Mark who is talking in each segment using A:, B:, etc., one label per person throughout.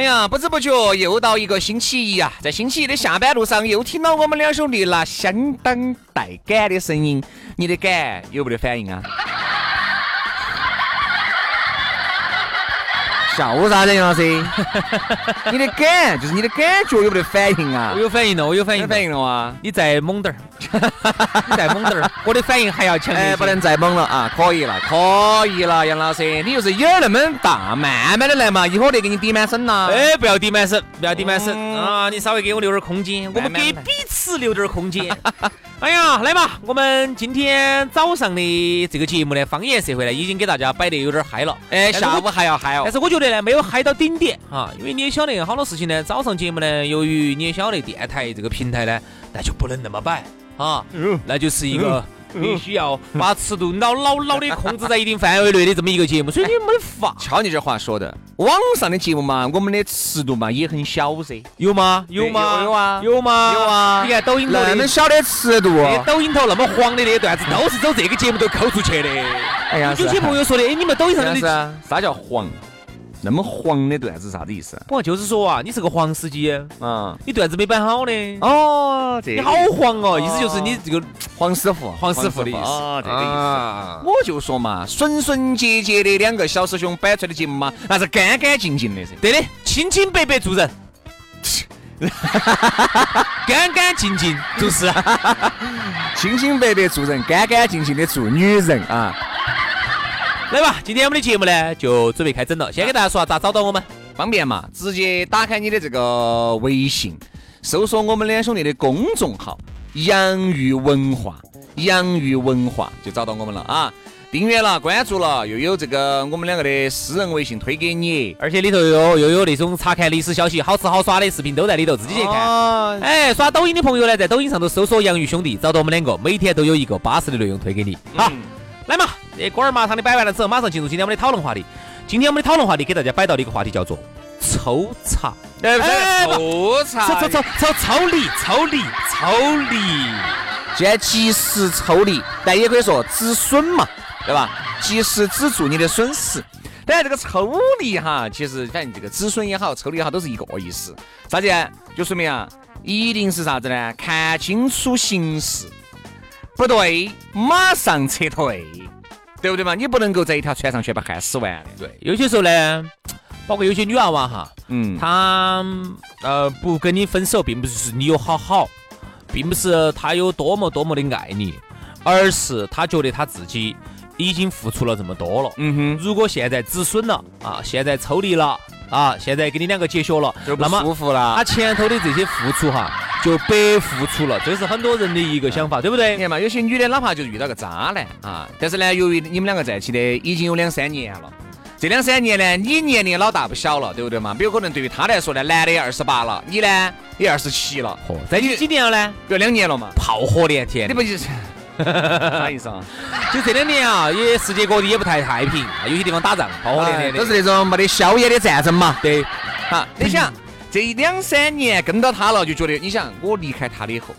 A: 哎呀，不知不觉又到一个星期一啊，在星期一的下班路上，又听到我们两兄弟那相当带感的声音，你的感有没得反应啊？笑啥子杨老师？你的感就是你的感觉有没得反应啊？
B: 我有反应了，我有反应，
A: 有反应了啊！
B: 你再猛点儿，你再猛点儿，我的反应还要强烈。
A: 哎，不能再猛了啊！可以了，可以了，杨老师，你就是眼儿那么大，慢慢的来嘛，一会儿得给你抵满身呐。
B: 哎，不要抵满身，不要抵满身啊！你稍微给我留点空间，我们给彼此留点空间。哎呀，来嘛，我们今天早上的这个节目呢，方言社会呢，已经给大家摆得有点嗨了。
A: 哎，下午还要嗨哦。
B: 但是我觉得呢，没有嗨到顶点啊，因为你也晓得，好多事情呢，早上节目呢，由于你也晓得电台这个平台呢，那就不能那么摆啊，那就是一个。必须要把尺度牢牢牢的控制在一定范围内的这么一个节目，所以你没法。
A: 瞧你这话说的，网上的节目嘛，我们的尺度嘛也很小噻。
B: 有吗？有吗？
A: 有啊？
B: 有吗？
A: 有啊！
B: 你看抖音头
A: 那么小的尺度，
B: 抖音头那么黄的那段子，都是走这个节目都抠出去的。哎呀，有些朋友说的，哎，你们抖音上
A: 的啥叫黄？那么黄的段子啥子意思？
B: 不就是说啊，你是个黄司机，嗯，你段子没摆好的，
A: 哦，这
B: 你好黄哦，意思就是你这个
A: 黄师傅，
B: 黄师傅的意思，
A: 这个意思。我就说嘛，纯纯洁洁的两个小师兄摆出来的节目嘛，那是干干净净的噻。
B: 对的，清清白白做人，干干净净就是，
A: 清清白白做人，干干净净的做女人啊。
B: 来吧，今天我们的节目呢就准备开整了。先给大家说下咋找到我们，
A: 方便嘛？直接打开你的这个微信，搜索我们两兄弟的公众号“洋芋文化”，洋芋文化就找到我们了啊！订阅了，关注了，又有这个我们两个的私人微信推给你，
B: 而且里头又又有那种查看历史消息、好吃好耍的视频都在里头，自己去看。哎，刷抖音的朋友呢，在抖音上头搜索“洋芋兄弟”，找到我们两个，每天都有一个巴适的内容推给你。好。来嘛，这锅儿麻汤的摆完了之后，马上进入今天我们的讨论话题。今天我们的讨论话题给大家摆到的一个话题叫做抽查。
A: 哎，抽查，
B: 抽抽抽抽抽离，抽离，抽离。
A: 既然及时抽离，但也可以说止损嘛，对吧？及时止住你的损失。当然，这个抽离哈，其实反正这个止损也好，抽离也好，都是一个意思。啥子？就说明啊，一定是啥子呢？看清楚形势。不对，马上撤退，对不对嘛？你不能够在一条船上全把汗死完的。
B: 对，有些时候呢，包括有些女娃娃哈，嗯，她呃不跟你分手，并不是你有好好，并不是她有多么多么的爱你，而是她觉得她自己已经付出了这么多了。嗯哼，如果现在止损了啊，现在抽离了啊，现在跟你两个结学了，
A: 那么舒服了，
B: 她前头的这些付出哈。就白付出了，这是很多人的一个想法，对不对？
A: 你看嘛，有些女的哪怕就遇到个渣男啊，但是呢，由于你们两个在一起的已经有两三年了，这两三年呢，你年龄老大不小了，对不对嘛？比如可能对于他来说呢，男的二十八了，你呢也二十七了，
B: 嚯，在你几年了呢？
A: 有两年了嘛，
B: 炮火连天，
A: 你不就是 啥意思啊？
B: 就这两年啊，也世界各地也不太太平，有些地方打仗，炮火连天的，
A: 都是那种没得硝烟的战争嘛。
B: 对，
A: 好，你想。这两三年跟到他了，就觉得你想我离开他了以后，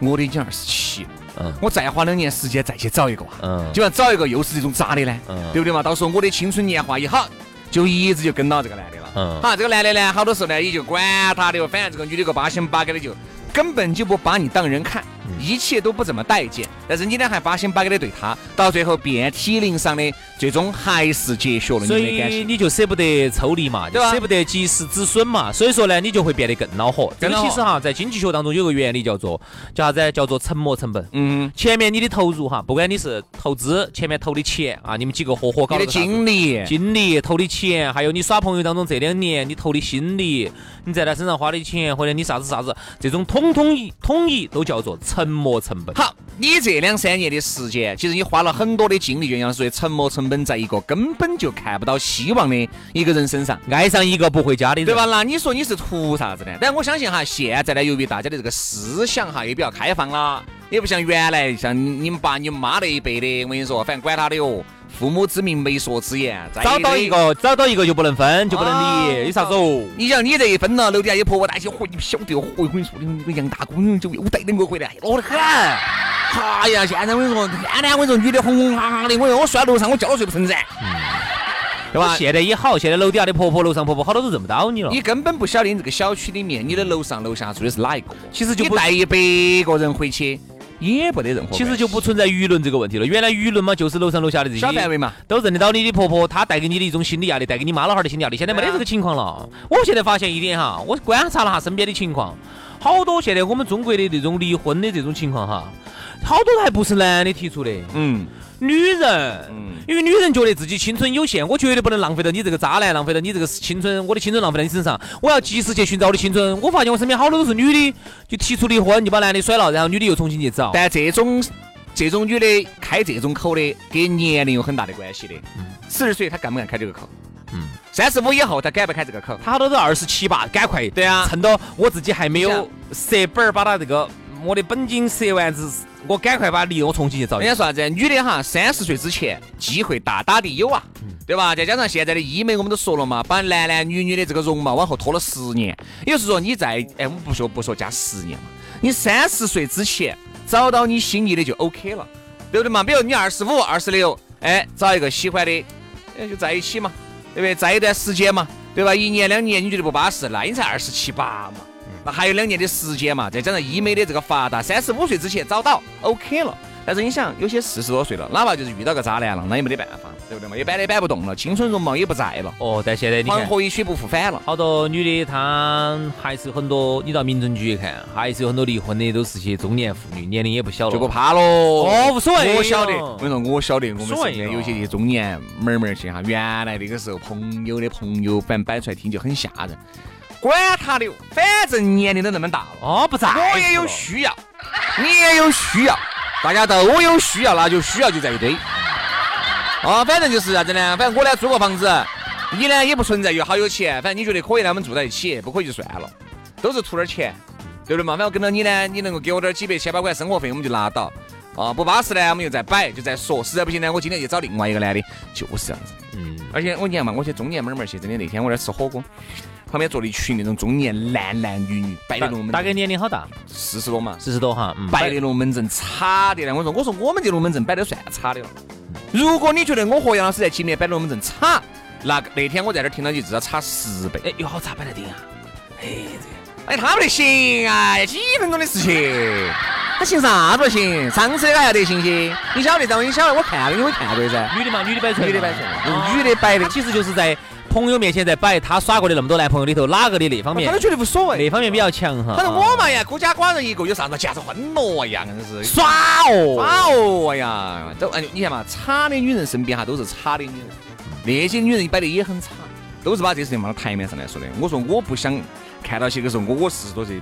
A: 我的已经二十七了，嗯，我再花两年时间再去找一个，嗯，就要找一个又是这种渣的呢，嗯，对不对嘛？到时候我的青春年华一好，就一直就跟到这个男的了，嗯，好，这个男的呢，好多时候呢也就管他的，反正这个女的个八心八肝的，就根本就不把你当人看，一切都不怎么待见，但是你呢还八心八肝的对他，到最后遍体鳞伤的，最终还是结学了你
B: 所
A: 的感情。
B: 以你就舍不得抽离嘛，就舍不得及时止损嘛，所以说呢，你就会变得更恼火。这个其实哈，在经济学当中有个原理叫做叫啥子？叫做沉没成本。
A: 嗯，
B: 前面你的投入哈，不管你是投资，前面投的钱啊，你们几个合伙搞
A: 的精力，
B: 精力投的钱，还有你耍朋友当中这两年你投的心力，你在他身上花的钱，或者你啥子啥子，这种统统一统一都叫做沉没成本。
A: 好，你这两三年的时间，其实你花了很多的精力，就像说沉没成本在一个根本就看不到希望的一个人身上。
B: 爱上一个不回家的人，
A: 对吧？？那你说你是图啥子呢？但我相信哈，现在呢，由于大家的这个思想哈也比较开放了，也不像原来像你们爸、你们妈那一辈的，我跟你说，反正管他的哟，父母之命，媒妁之言，
B: 找到一个找到一个就不能分，就不能
A: 啊
B: 离，有啥子哦？
A: 你想你这一分了，楼底下有婆婆担心，嚯，你不晓得，嚯，我跟你说，你个杨大姑就又带两个回来，落得很。哎呀，现在我跟你说，天天我跟你说，女的哄哄哈哈的，我说我睡在楼上，我觉都睡不成噻，对吧？
B: 现在也好，现在楼底下的婆婆、楼上婆婆好多都认不到你了。
A: 你根本不晓得你这个小区里面，你的楼上楼下住的是哪一个。
B: 其实就
A: 带一百个人回去，也不得任何。
B: 其实就不存在舆论这个问题了。原来舆论嘛，就是楼上楼下的这些
A: 小范围嘛。
B: 都认得到你的婆婆，她带给你的一种心理压力，带给你妈老汉儿的心理压力。现在没得这个情况了。我现在发现一点哈，我观察了下身边的情况，好多现在我们中国的这种离婚的这种情况哈，好多还不是男的提出的，
A: 嗯，
B: 女人。
A: 嗯
B: 因为女人觉得自己青春有限，我绝对不能浪费到你这个渣男，浪费到你这个青春，我的青春浪费在你身上。我要及时去寻找我的青春。我发现我身边好多都是女的，就提出离婚，就把男的甩了，然后女的又重新去找。
A: 但这种这种女的开这种口的，跟年龄有很大的关系的。四十岁她敢不敢开这个口？
B: 嗯，
A: 三十五以后她敢不敢开这个口？
B: 他好多都二十七八，赶快
A: 对啊
B: 趁到我自己还没有折本儿，把他这个我的本金十万之，我赶快把离，我重新去找。
A: 人家说啥子？女的哈，三十岁之前机会大大的有啊，对吧？再加上现在的医美，我们都说了嘛，把男男女女的这个容貌往后拖了十年。也就是说，你在哎，我们不说不说加十年嘛，你三十岁之前找到你心仪的就 OK 了，对不对嘛？比如你二十五、二十六，哎，找一个喜欢的，哎，就在一起嘛，对不对？在一段时间嘛，对吧？一年两年你觉得不巴适，那你才二十七八嘛。那还有两年的时间嘛，再加上医美的这个发达，三十五岁之前找到 OK 了。但是你想，有些四十多岁了，哪怕就是遇到个渣男了，那也没得办法，对不对嘛？也摆也摆不动了，青春容貌也不在了，
B: 哦，但现在你看，
A: 黄河一去不复返了。
B: 好多女的她还是有很多，你到民政局一看，还是有很多离婚的，都是些中年妇女，年龄也不小了。
A: 就不怕喽。
B: 哦无所谓
A: 我晓得，我跟你说，我晓得，我们身边有些些中年妹儿妹儿些哈，原来那个时候朋友的朋友，反正摆出来听就很吓人。管他的哟，反正年龄都那么大了，
B: 哦，不在乎，
A: 我也有需要，你也有需要，大家都有需要，那就需要就在一堆。哦，反正就是啥子呢？反正我呢租个房子，你呢也不存在有好有钱，反正你觉得可以呢，我们住在一起，不可以就算了，都是图点钱，对不对嘛？反正跟到你呢，你能够给我点几百千把块生活费，我们就拿到。啊，不巴适呢，我们就再摆，就再说。实在不行呢，我今天就找另外一个男的，就是这样子。
B: 嗯，
A: 而且我你看嘛，我些中年妹儿妹儿些，真的那天我在吃火锅，旁边坐了一群那种中年男男女女，摆的龙门
B: 大概，年龄好大？
A: 四十多嘛，
B: 四十多哈，嗯，
A: 摆的龙门阵差的呢。我说我说我们这龙门阵摆的算差的了。如果你觉得我和杨老师在今年摆龙门阵差，那那天我在这儿听到就至少差十倍。
B: 哎，有好差摆得定啊？
A: 哎，哎他不得行啊，几分钟的事情，他行啥子行？上次那个还得行些，你晓得，张你晓得，我看了，你会看过噻。
B: 女的嘛，女的摆出来，
A: 女的摆出来女的摆的
B: 其实就是在朋友面前在摆，他耍过的那么多男朋友里头，哪个的那方面
A: 他都觉得无所谓。
B: 那方面比较强哈？
A: 反正我嘛呀，孤家寡人一个，有啥子结着婚了呀？硬是
B: 耍哦，
A: 耍哦，哎呀，都哎，你看嘛，差的女人身边哈都是差的女人，那些女人摆的也很差，都是把这事情放到台面上来说的。我说我不想看到些个时候，我我四十多岁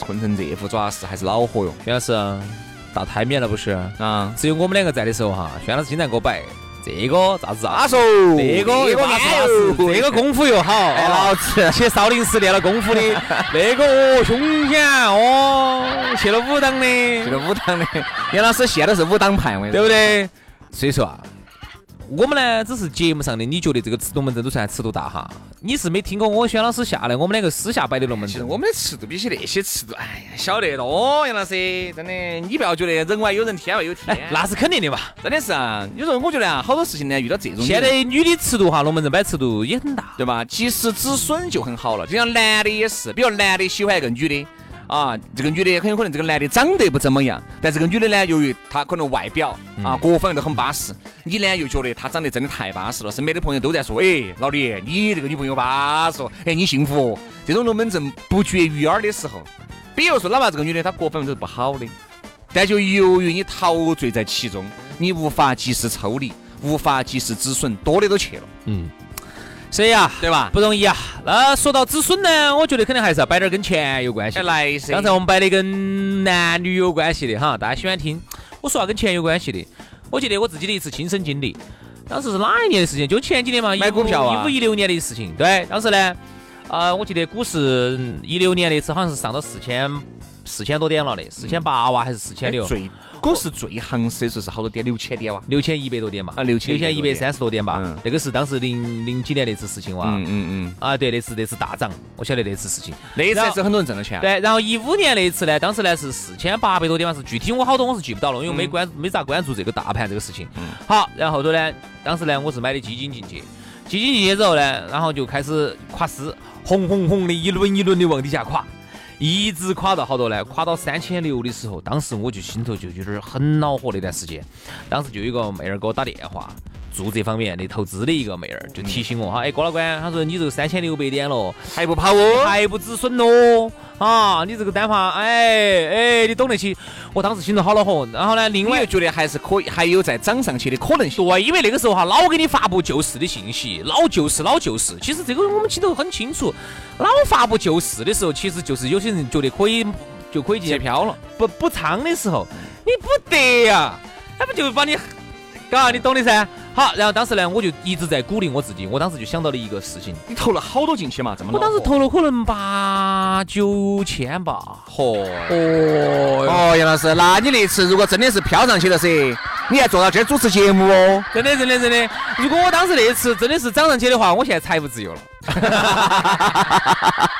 A: 混成这副爪式，还是恼火哟
B: 薛老师到台面了不是？
A: 啊！
B: 只有我们两个在的时候哈，薛老师经常给我摆这个咋子啊？
A: 阿说
B: 这个这个啥子，这个。功夫又好，
A: 哎，老子
B: 去少林寺练了功夫的，那个哦凶险哦，去了武当的，
A: 去了武当的。杨老师现在是武当派，
B: 对不对？所以说啊，我们呢只是节目上的，你觉得这个龙门阵都算尺度大哈？你是没听过我轩老师下来，我们两个私下摆的龙门阵。
A: 其实我们的尺度比起那些尺度，哎呀，晓得多，杨老师，真的，你不要觉得人外有人，天外有天
B: 哎，，那是肯定的嘛。
A: 真的是啊。有时候我觉得啊，好多事情呢，遇到这种
B: 现在女的尺度哈，龙门阵摆尺度也很大。
A: 对吧？及时止损就很好了。就像男的也是，比如男的喜欢一个女的啊，这个女的很有可能这个男的长得不怎么样，但这个女的呢，由于她可能外表啊各方面都很巴适，你呢又觉得她长得真的太巴适了，身边的朋友都在说，哎，老李，你这个女朋友巴适，哎，你幸福。这种龙门阵不绝于耳的时候，比如说哪怕这个女的她各方面都是不好的，但就由于你陶醉在其中，你无法及时抽离，无法及时止损，多的都去了。嗯。
B: 所以啊，
A: 对吧？
B: 不容易啊。那说到止损呢，我觉得肯定还是要摆点跟钱有关系。
A: 来
B: 刚才我们摆的跟男女有关系的哈，大家喜欢听。我说下跟钱有关系的，我记得我自己的一次亲身经历，当时是哪一年的事情？就前几年嘛，
A: 买股票
B: 啊，一五一六年的事情。对，当时呢，呃，我记得股市一六年那次好像是上到四千四千多点了的，四千八哇还是四千六？
A: 股市最行的时候是好多点？六千点哇？
B: 六千一百多点嘛？
A: 啊，六千
B: 六千一百三十多点吧？嗯，那个是当时零零几年那次事情哇？
A: 嗯嗯嗯。
B: 啊，对，那次那次大涨，我晓得那次事情。
A: 那次是很多人挣了钱。
B: 对，然后一五年那一次呢，当时呢是四千八百多点嘛，是具体我好多我是记不到了，因为没关没咋关注这个大盘这个事情。嗯。好，然后后头呢，当时呢我是买的基金进去，基金进去之后呢，然后就开始垮丝，红红红的一轮一轮的往底下垮。一直垮到好多呢？垮到三千六的时候，当时我就心头就有点很恼火。那段时间，当时就有个妹儿给我打电话。做这方面的投资的一个妹儿就提醒我哈，哎，郭老官，他说你这个三千六百点了，
A: 还不跑哦，
B: 还不止损哦，啊，你这个单发，哎哎，你懂得起。我当时心头好恼火。然后呢，另外
A: 又觉得还是可以，还有再涨上去的可能性。
B: 对，因为那个时候哈，老给你发布救市的信息，老救市，老救市。其实这个我们心头很清楚，老发布救市的时候，其实就是有些人觉得可以就可以
A: 接飘了。
B: 不补仓的时候，你不得呀，那不就把你，嘎，你懂的噻。好，然后当时呢，我就一直在鼓励我自己。我当时就想到了一个事情，
A: 你投了好多进去嘛？这么
B: 我当时投了可能八九千吧。
A: 嚯！哦，杨老师，那你那次如果真的是飘上去了噻，你还坐到这儿主持节目哦？
B: 真的，真的，真的。如果我当时那次真的是涨上去的话，我现在财务自由了。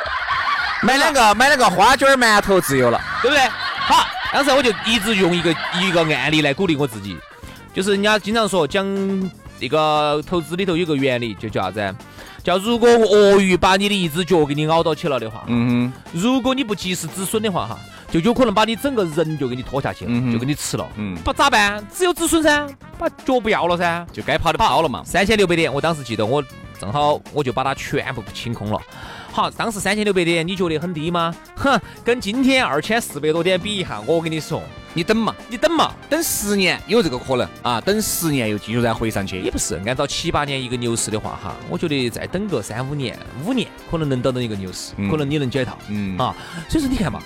A: 买两个买两个花卷馒头自由了，
B: 对不对？好，当时我就一直用一个一个案例来鼓励我自己。就是人家经常说讲那个投资里头有个原理，就叫啥子？叫如果鳄鱼把你的一只脚给你咬到起了的话，嗯，如果你不及时止损的话，哈，就有可能把你整个人就给你拖下去了，就给你吃了。嗯，不咋办？只有止损噻，把脚不要了噻，
A: 就该跑的跑了嘛。
B: 三千六百点，我当时记得我正好我就把它全部清空了。好，当时三千六百点，你觉得很低吗？哼，跟今天二千四百多点比一下，我跟你说，
A: 你等嘛，
B: 你等嘛，
A: 等十年有这个可能啊，等十年又继续再回上去，
B: 也不是。按照七八年一个牛市的话，哈，我觉得再等个三五年，五年可能能等到一个牛市，可能你能解套，嗯啊。所以说你看嘛。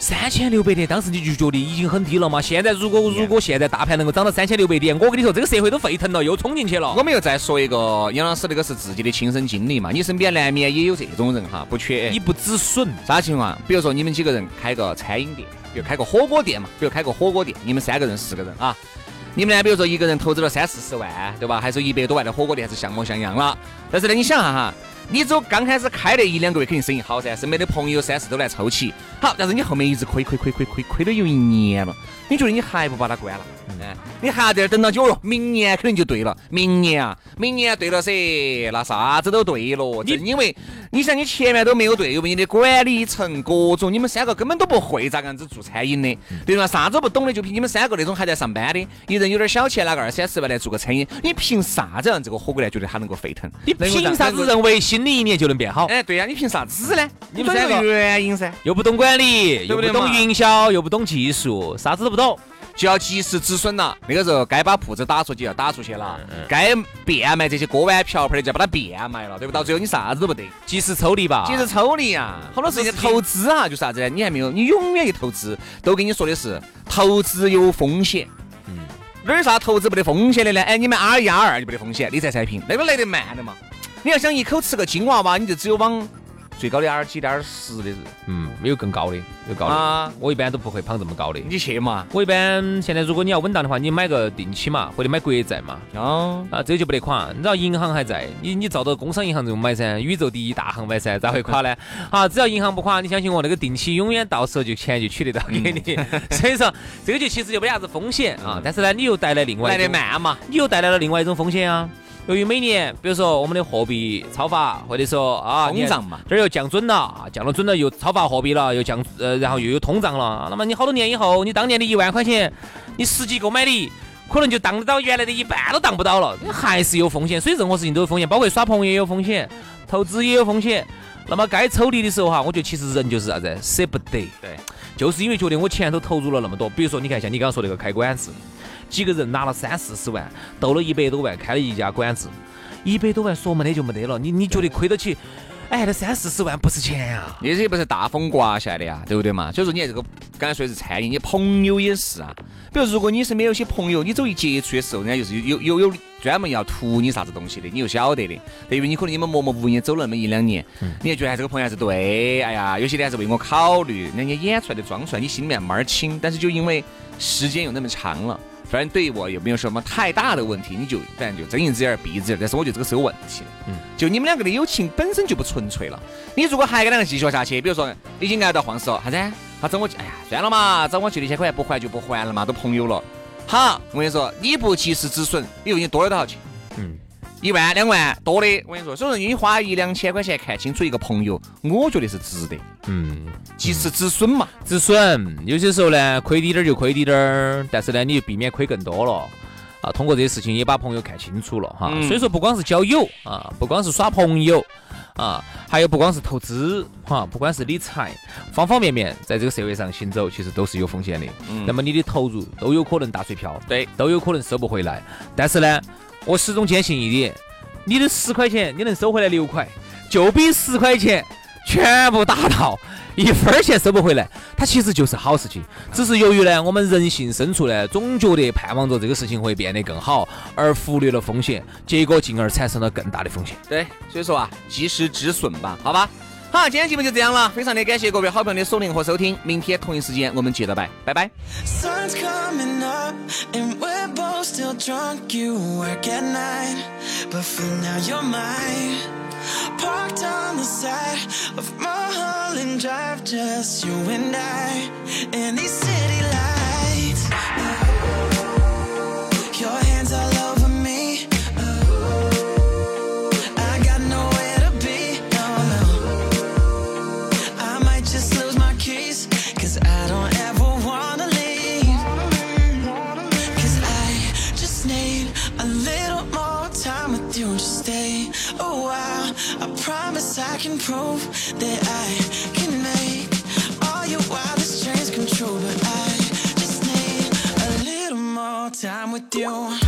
B: 三千六百点，当时你就觉得已经很低了嘛？现在如果如果现在大盘能够涨到三千六百点，我跟你说，这个社会都沸腾了，又冲进去了。
A: 我们又再说一个，杨老师那个是自己的亲身经历嘛？你身边难免也有这种人哈，不缺。
B: 你不止损，
A: 啥情况？比如说你们几个人开个餐饮店，就开个火锅店嘛，比如开个火锅店，你们三个人、四个人啊，你们呢？比如说一个人投资了三四十万，对吧？还是一百多万的火锅店，还是像模像样了。但是呢，你想哈哈。你走刚开始开那一两个月肯定生意好噻，身边的朋友三四都来凑齐。好，但是你后面一直亏亏亏亏亏亏了有一年了，你觉得你还不把它关了？嗯，你还在这等到久了，明年肯定就对了。明年啊，明年对了噻，那啥子都对了。你因为你想你前面都没有对，因为你的管理层各种，你们三个根本都不会咋个样子做餐饮的，对吧？啥子不懂的，就凭你们三个那种还在上班的，一人有点小钱，拿个二三十万来做个餐饮，你凭啥子让这个火锅店觉得它能够沸腾？
B: 你凭啥子认为新的一年就能变好？
A: 哎，对呀，你凭啥子呢？你们三个原因噻，
B: 又不懂管理，又不懂营销，又不懂技术，啥子都不懂。
A: 就要及时止损了，那个时候该把铺子打出去要打出去了，该变卖这些锅碗瓢盆的就要把它变卖了，对不？到最后你啥子都不得，
B: 及时抽离吧，
A: 及时抽离呀。好多事情投资啊，就是啥子呢？你还没有，你永远一投资都跟你说的是投资有风险。嗯，哪有啥投资不得风险的呢？哎，你们 R 一 R 二就不得风险，理财产品那个来得慢的嘛。你要想一口吃个金娃娃，你就只有往。最高的 R 几点十的，
B: 嗯，没有更高的，有高的。啊我一般都不会捧这么高的。
A: 你去嘛？
B: 我一般现在如果你要稳当的话，你买个定期嘛，或者买国债嘛。哦。啊，这就不得垮。你知道银行还在，你你照着工商银行这种买噻，宇宙第一大行买噻，咋会垮呢？好，只要银行不垮，你相信我，那个定期永远到时候就钱就取得到给你。所以说，这个就其实就没啥子风险啊。但是呢，你又带来另外
A: 来得慢嘛，
B: 你又带来了另外一种风险啊。由于每年，比如说我们的货币超发，或者说啊
C: 通胀嘛，
B: 这儿又降准了，降了准了又超发货币了，又降呃，然后又有通胀了。那么你好多年以后，你当年的一万块钱，你实际购买力可能就当得到原来的一半都当不到了，你还是有风险。所以任何事情都有风险，包括耍朋友也有风险，投资也有风险。那么该抽离的时候哈，我觉得其实人就是啥子，舍不得。
C: 对，
B: 就是因为觉得我前头投入了那么多，比如说你看像你刚刚说那个开馆子。几个人拿了三四十万，斗了一百多万，开了一家馆子，一百多万说没得就没得了。你你觉得亏得起？哎，那三四十万不是钱啊，
C: 那些不是大风刮下来的呀，对不对嘛？所以说你看这个刚才说的是餐饮，你朋友也是啊。比如如果你身边有些朋友，你走一接触的时候，人家就是有有有专门要图你啥子东西的，你又晓得的。对于你可能你们默默无言走了那么一两年，你还觉得这个朋友还是对，哎呀，有些人还是为我考虑，人家演出来的装出来，你心里面儿清，但是就因为时间又那么长了。反正对于我也没有什么太大的问题，你就反正就睁一只眼闭一只眼。但是我觉得这个是有问题的，嗯，就你们两个的友情本身就不纯粹了。你如果还跟两个继续下去，比如说已经挨到黄石了，啥子？他找我，哎呀，算了嘛，找我去六千块钱不还就不还了嘛，都朋友了。好，我跟你说，你不及时止损，以后你多了多少钱？嗯。一万两万多的，我跟你说，所以说你花一两千块钱看清楚一个朋友，我觉得是值得。嗯，及时止损嘛，
B: 止损。有些时候呢，亏滴点儿就亏滴点儿，但是呢，你就避免亏更多了。啊，通过这些事情也把朋友看清楚了哈。所以说，不光是交友啊，不光是耍朋友啊，还有不光是投资哈，不管是理财，方方面面，在这个社会上行走，其实都是有风险的。嗯。那么你的投入都有可能打水漂，
C: 对，
B: 都有可能收不回来。但是呢。我始终坚信一点，你的十块钱你能收回来六块，就比十块钱全部打到一分钱收不回来，它其实就是好事情。只是由于呢，我们人性深处呢，总觉得盼望着这个事情会变得更好，而忽略了风险，结果进而产生了更大的风险。
C: 对，所以说啊，及时止损吧，好吧。好，今天节目就这样了，非常的感谢各位好朋友的锁定和收听，明天同一时间我们接着拜，拜。拜。I. Can prove that I can make all your wildest dreams come true. But I just need a little more time with you.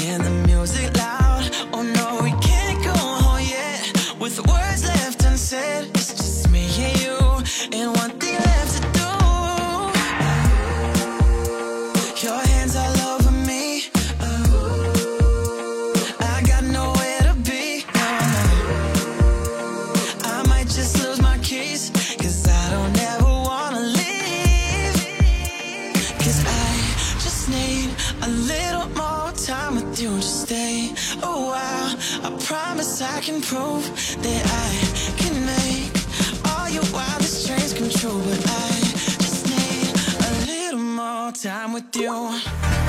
C: time with you.